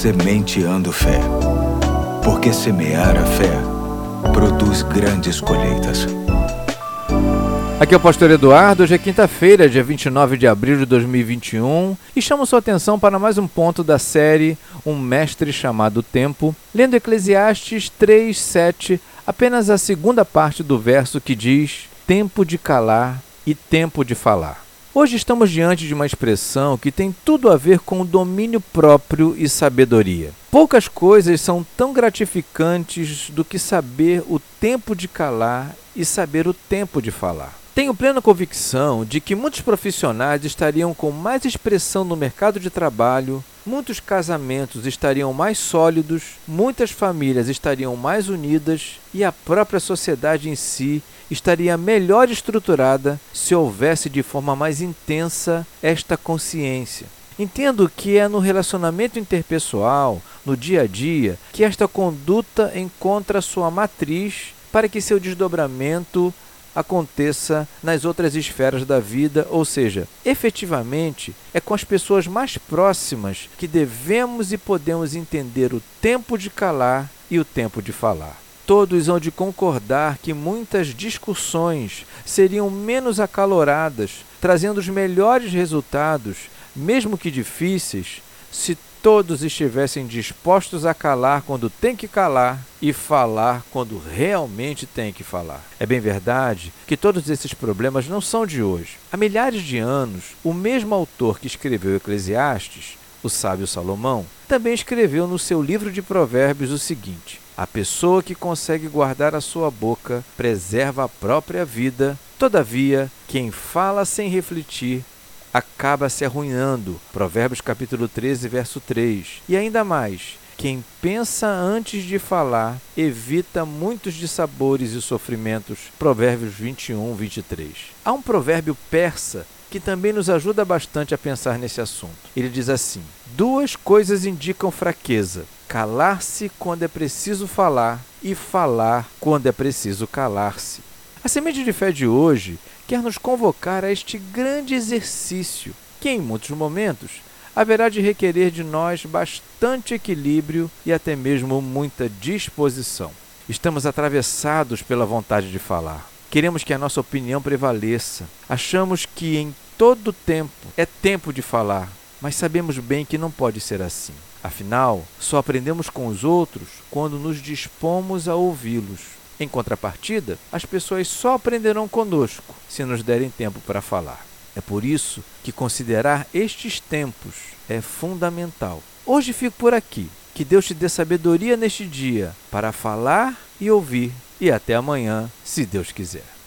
Sementeando Fé. Porque semear a fé produz grandes colheitas. Aqui é o Pastor Eduardo, hoje é quinta-feira, dia 29 de abril de 2021, e chamo sua atenção para mais um ponto da série Um Mestre Chamado Tempo, lendo Eclesiastes 3, 7, apenas a segunda parte do verso que diz: Tempo de calar e tempo de falar. Hoje estamos diante de uma expressão que tem tudo a ver com o domínio próprio e sabedoria. Poucas coisas são tão gratificantes do que saber o tempo de calar e saber o tempo de falar. Tenho plena convicção de que muitos profissionais estariam com mais expressão no mercado de trabalho, muitos casamentos estariam mais sólidos, muitas famílias estariam mais unidas e a própria sociedade em si estaria melhor estruturada se houvesse de forma mais intensa esta consciência. Entendo que é no relacionamento interpessoal, no dia a dia, que esta conduta encontra sua matriz para que seu desdobramento aconteça nas outras esferas da vida, ou seja, efetivamente é com as pessoas mais próximas que devemos e podemos entender o tempo de calar e o tempo de falar. Todos hão de concordar que muitas discussões seriam menos acaloradas, trazendo os melhores resultados, mesmo que difíceis, se todos estivessem dispostos a calar quando tem que calar e falar quando realmente tem que falar. É bem verdade que todos esses problemas não são de hoje. Há milhares de anos, o mesmo autor que escreveu Eclesiastes, o sábio Salomão, também escreveu no seu livro de Provérbios o seguinte: A pessoa que consegue guardar a sua boca preserva a própria vida, todavia, quem fala sem refletir acaba se arruinando. Provérbios capítulo 13, verso 3. E ainda mais, quem pensa antes de falar evita muitos dissabores e sofrimentos. Provérbios 21, 23. Há um provérbio persa que também nos ajuda bastante a pensar nesse assunto. Ele diz assim: Duas coisas indicam fraqueza: calar-se quando é preciso falar e falar quando é preciso calar-se. A semente de fé de hoje quer nos convocar a este grande exercício, que em muitos momentos haverá de requerer de nós bastante equilíbrio e até mesmo muita disposição. Estamos atravessados pela vontade de falar. Queremos que a nossa opinião prevaleça. Achamos que em todo tempo é tempo de falar, mas sabemos bem que não pode ser assim. Afinal, só aprendemos com os outros quando nos dispomos a ouvi-los. Em contrapartida, as pessoas só aprenderão conosco se nos derem tempo para falar. É por isso que considerar estes tempos é fundamental. Hoje fico por aqui. Que Deus te dê sabedoria neste dia para falar e ouvir. E até amanhã, se Deus quiser.